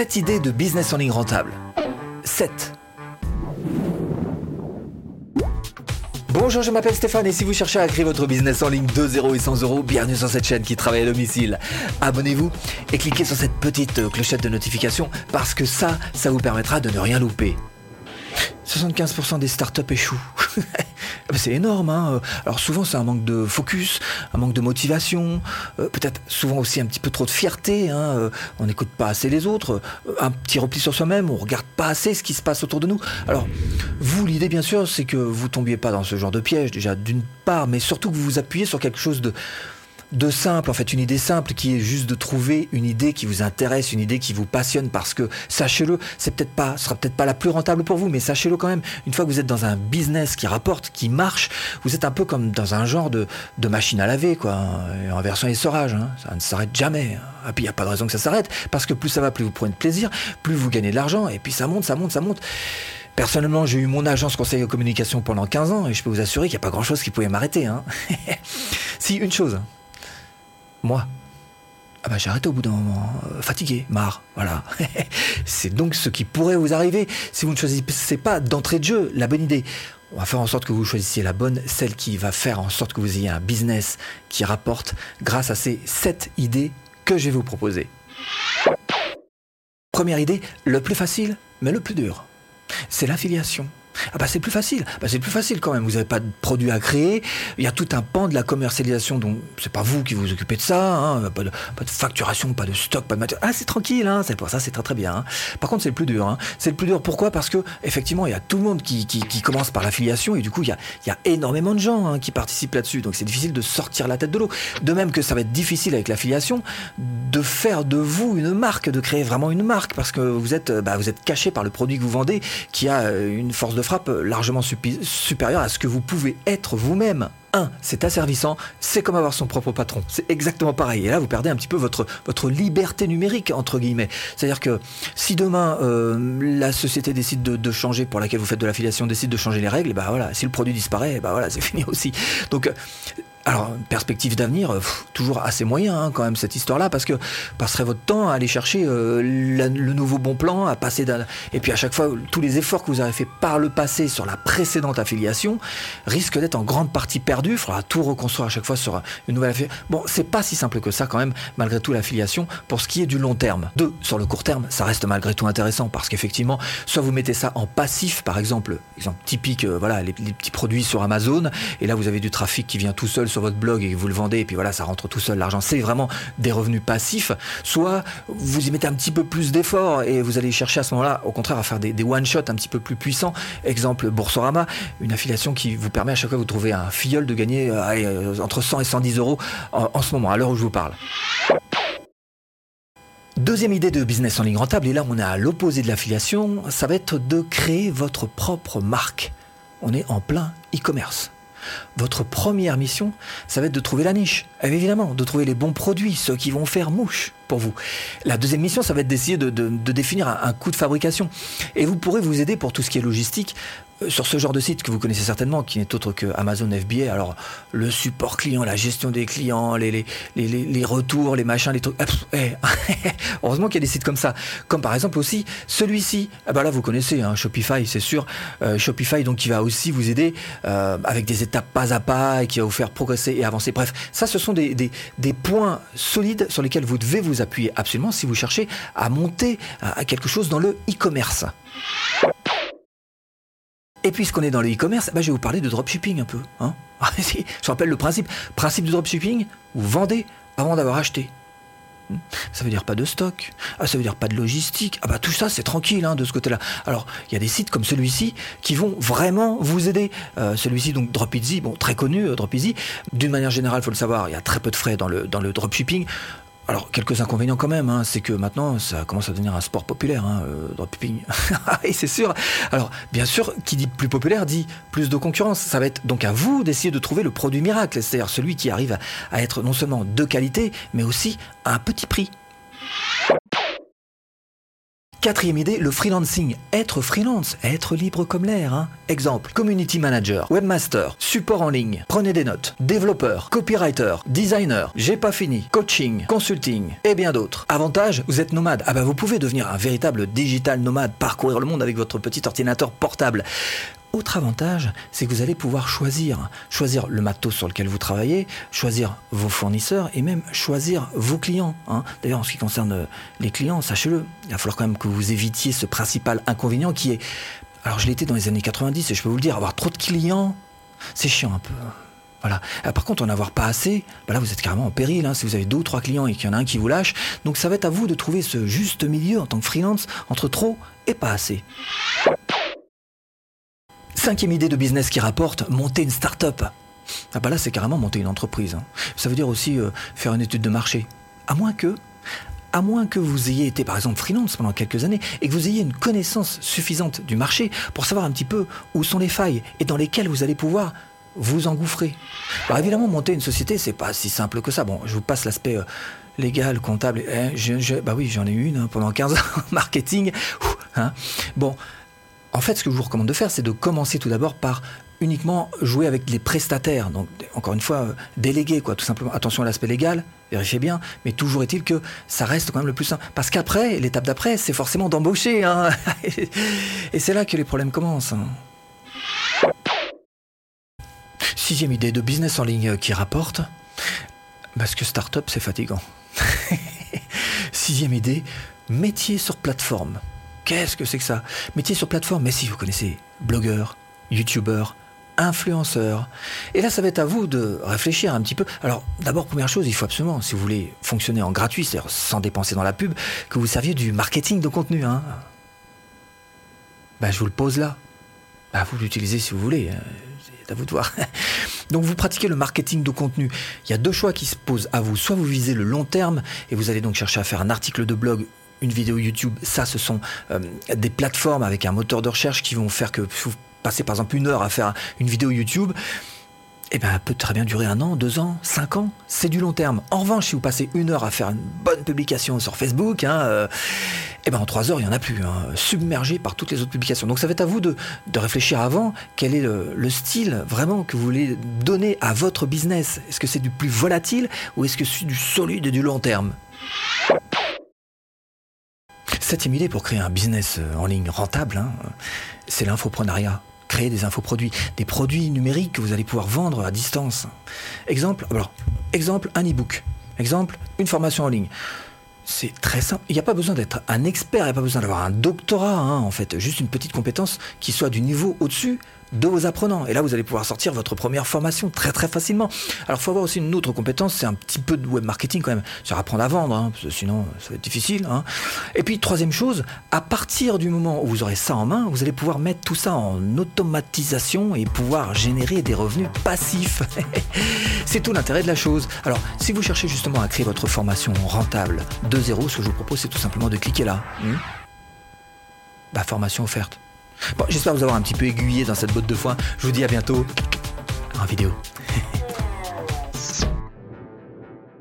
7 idées de business en ligne rentable. 7. Bonjour, je m'appelle Stéphane et si vous cherchez à créer votre business en ligne de 0 et 100 euros, bienvenue sur cette chaîne qui travaille à domicile. Abonnez-vous et cliquez sur cette petite clochette de notification parce que ça, ça vous permettra de ne rien louper. 75% des startups échouent. Ah c'est énorme. Hein Alors souvent c'est un manque de focus, un manque de motivation, euh, peut-être souvent aussi un petit peu trop de fierté. Hein euh, on n'écoute pas assez les autres, euh, un petit repli sur soi-même, on regarde pas assez ce qui se passe autour de nous. Alors vous, l'idée bien sûr, c'est que vous tombiez pas dans ce genre de piège déjà d'une part, mais surtout que vous vous appuyez sur quelque chose de de simple, en fait, une idée simple qui est juste de trouver une idée qui vous intéresse, une idée qui vous passionne parce que, sachez-le, c'est peut-être pas, sera peut-être pas la plus rentable pour vous, mais sachez-le quand même, une fois que vous êtes dans un business qui rapporte, qui marche, vous êtes un peu comme dans un genre de, de machine à laver, quoi, en version essorage, hein. ça ne s'arrête jamais. Hein. Et puis il n'y a pas de raison que ça s'arrête, parce que plus ça va, plus vous prenez de plaisir, plus vous gagnez de l'argent, et puis ça monte, ça monte, ça monte. Personnellement, j'ai eu mon agence conseil en communication pendant 15 ans et je peux vous assurer qu'il n'y a pas grand chose qui pouvait m'arrêter. Hein. si, une chose, moi. Ah bah j'ai arrêté au bout d'un moment, euh, fatigué, marre, voilà. c'est donc ce qui pourrait vous arriver si vous ne choisissez pas d'entrée de jeu la bonne idée. On va faire en sorte que vous choisissiez la bonne, celle qui va faire en sorte que vous ayez un business qui rapporte grâce à ces 7 idées que je vais vous proposer. Première idée, le plus facile, mais le plus dur. C'est l'affiliation. Ah bah c'est plus facile. Bah c'est plus facile quand même. Vous n'avez pas de produit à créer. Il y a tout un pan de la commercialisation dont c'est pas vous qui vous occupez de ça. Hein. Pas, de, facturation, pas de stock, pas de matière. Ah c'est tranquille. Hein. C'est pour ça c'est très très bien. Hein. Par contre c'est le plus dur. Hein. C'est le plus dur. Pourquoi? Parce que effectivement il y a tout le monde qui, commence par l'affiliation et du coup il y a, énormément de gens qui participent là-dessus. Donc c'est difficile de sortir la tête de l'eau. De même que ça va être difficile avec l'affiliation de faire de vous une marque, de créer vraiment une marque parce que vous êtes bah, vous êtes caché par le produit que vous vendez qui a euh, une force de frappe largement supérieur à ce que vous pouvez être vous-même. 1. C'est asservissant, c'est comme avoir son propre patron. C'est exactement pareil. Et là, vous perdez un petit peu votre, votre liberté numérique, entre guillemets. C'est-à-dire que si demain, euh, la société décide de, changer, pour laquelle vous faites de l'affiliation, décide de changer les règles, bah voilà, si le produit disparaît, bah voilà, c'est fini aussi. Donc, alors, perspective d'avenir, euh, toujours assez moyen hein, quand même cette histoire-là, parce que passerez votre temps à aller chercher euh, le nouveau bon plan, à passer d'un... Et puis à chaque fois, tous les efforts que vous avez fait par le passé sur la précédente affiliation risquent d'être en grande partie perdus. Il faudra tout reconstruire à chaque fois sur une nouvelle affiliation. Bon, c'est pas si simple que ça quand même, malgré tout, l'affiliation, pour ce qui est du long terme. Deux, sur le court terme, ça reste malgré tout intéressant, parce qu'effectivement, soit vous mettez ça en passif, par exemple, exemple typique, euh, voilà, les, les petits produits sur Amazon, et là vous avez du trafic qui vient tout seul sur votre blog et vous le vendez et puis voilà, ça rentre tout seul, l'argent, c'est vraiment des revenus passifs, soit vous y mettez un petit peu plus d'efforts et vous allez chercher à ce moment-là, au contraire, à faire des, one-shots un petit peu plus puissants. Exemple, Boursorama, une affiliation qui vous permet à chaque fois que vous trouvez un filleul de gagner euh, entre 100 et 110 euros en, ce moment, à l'heure où je vous parle. Deuxième idée de business en ligne rentable, et là on est à l'opposé de l'affiliation, ça va être de créer votre propre marque. On est en plein e-commerce. Votre première mission, ça va être de trouver la niche. évidemment, de trouver les bons produits, ceux qui vont faire mouche pour vous. La deuxième mission, ça va être d'essayer de, définir un, coût de fabrication. Et vous pourrez vous aider pour tout ce qui est logistique sur ce genre de site que vous connaissez certainement, qui n'est autre que Amazon FBA. Alors, le support client, la gestion des clients, les, retours, les machins, les trucs. Ah, eh, heureusement qu'il y a des sites comme ça. Comme par exemple aussi celui-ci. Ah bah là, vous connaissez, hein, Shopify, c'est sûr. Euh, Shopify, donc, qui va aussi vous aider euh, avec des étapes pas à pas et qui va vous faire progresser et avancer. Bref, ça, ce sont des points solides sur lesquels vous devez vous appuyer absolument si vous cherchez à monter à quelque chose dans le e-commerce. Et puisqu'on est dans le e-commerce, bah, je vais vous parler de dropshipping un peu. Hein je rappelle le principe. Principe du dropshipping, vous vendez avant d'avoir acheté. Hmm ça veut dire pas de stock, ah, ça veut dire pas de logistique. Ah bah tout ça c'est tranquille hein, de ce côté-là. Alors il y a des sites comme celui-ci qui vont vraiment vous aider. Euh, celui-ci donc Dropeasy, bon très connu euh, Dropeasy. D'une manière générale, faut le savoir, il y a très peu de frais dans le dans le dropshipping. Alors, quelques inconvénients quand même, hein, c'est que maintenant, ça commence à devenir un sport populaire, hein, euh, dropshipping. Oui, c'est sûr. Alors, bien sûr, qui dit plus populaire dit plus de concurrence. Ça va être donc à vous d'essayer de trouver le produit miracle, c'est-à-dire celui qui arrive à, être non seulement de qualité, mais aussi à un petit prix. Quatrième idée, le freelancing. Être freelance, être libre comme l'air. Hein. Exemple, community manager, webmaster, support en ligne, prenez des notes, développeur, copywriter, designer, j'ai pas fini, coaching, consulting et bien d'autres. Avantage, vous êtes nomade. Ah bah vous pouvez devenir un véritable digital nomade, parcourir le monde avec votre petit ordinateur portable. Autre avantage, c'est que vous allez pouvoir choisir, choisir le matos sur lequel vous travaillez, choisir vos fournisseurs et même choisir vos clients. Hein. D'ailleurs, en ce qui concerne euh, les clients, sachez-le, il va falloir quand même que vous évitiez ce principal inconvénient qui est, alors je l'étais dans les années 90 et je peux vous le dire, avoir trop de clients, c'est chiant un peu. Voilà. Ah, par contre, en avoir pas assez, bah là vous êtes carrément en péril. Hein, si vous avez deux ou trois clients et qu'il y en a un qui vous lâche, donc ça va être à vous de trouver ce juste milieu en tant que freelance entre trop et pas assez. Cinquième idée de business qui rapporte, monter une start-up. Ah bah là, c'est carrément monter une entreprise. Hein. Ça veut dire aussi euh, faire une étude de marché. À moins que, à moins que vous ayez été par exemple freelance pendant quelques années et que vous ayez une connaissance suffisante du marché pour savoir un petit peu où sont les failles et dans lesquelles vous allez pouvoir vous engouffrer. Alors évidemment, monter une société, c'est pas si simple que ça. Bon, je vous passe l'aspect euh, légal, comptable. Eh, bah oui, j'en ai une hein, pendant 15 ans, marketing. Hein. Bon, en fait, ce que je vous recommande de faire, c'est de commencer tout d'abord par uniquement jouer avec les prestataires. Donc, encore une fois, euh, déléguer, quoi, tout simplement. Attention à l'aspect légal, vérifiez bien, mais toujours est-il que ça reste quand même le plus simple. Parce qu'après, l'étape d'après, c'est forcément d'embaucher. Hein. Et c'est là que les problèmes commencent. Hein. Sixième idée de business en ligne qui rapporte, parce que start-up, c'est fatigant. Sixième idée, métier sur plateforme. Qu'est-ce que c'est que ça? Métier sur plateforme, mais si vous connaissez blogueur, youtubeur, influenceur. Et là, ça va être à vous de réfléchir un petit peu. Alors, d'abord, première chose, il faut absolument, si vous voulez fonctionner en gratuit, c'est-à-dire sans dépenser dans la pub, que vous serviez du marketing de contenu. Hein. Ben, je vous le pose là. Ben, vous l'utilisez si vous voulez. Hein. C'est à vous de voir. Donc vous pratiquez le marketing de contenu. Il y a deux choix qui se posent à vous. Soit vous visez le long terme et vous allez donc chercher à faire un article de blog une vidéo YouTube, ça, ce sont euh, des plateformes avec un moteur de recherche qui vont faire que vous passez par exemple une heure à faire une vidéo YouTube. Eh bien, elle peut très bien durer un an, deux ans, cinq ans. C'est du long terme. En revanche, si vous passez une heure à faire une bonne publication sur Facebook, hein, euh, eh ben en trois heures, il n'y en a plus, hein, submergé par toutes les autres publications. Donc ça va être à vous de, réfléchir avant quel est le, le, style vraiment que vous voulez donner à votre business. Est-ce que c'est du plus volatile ou est-ce que c'est du solide et du long terme? Septième idée pour créer un business euh, en ligne rentable, hein, c'est l'infoprenariat. Créer des infoproduits, des produits numériques que vous allez pouvoir vendre à distance. Exemple, alors, exemple, un e-book. Exemple, une formation en ligne. C'est très simple. Il n'y a pas besoin d'être un expert, il n'y a pas besoin d'avoir un doctorat, hein, en fait. Juste une petite compétence qui soit du niveau au-dessus de vos apprenants. Et là, vous allez pouvoir sortir votre première formation très très facilement. Alors, il faut avoir aussi une autre compétence, c'est un petit peu de web marketing quand même, sur apprendre à vendre, hein, parce que sinon ça va être difficile. Hein. Et puis, troisième chose, à partir du moment où vous aurez ça en main, vous allez pouvoir mettre tout ça en automatisation et pouvoir générer des revenus passifs. c'est tout l'intérêt de la chose. Alors, si vous cherchez justement à créer votre formation rentable de zéro, ce que je vous propose, c'est tout simplement de cliquer là. Hmm. bah, formation offerte. Bon, j'espère vous avoir un petit peu aiguillé dans cette botte de foin. Je vous dis à bientôt en vidéo.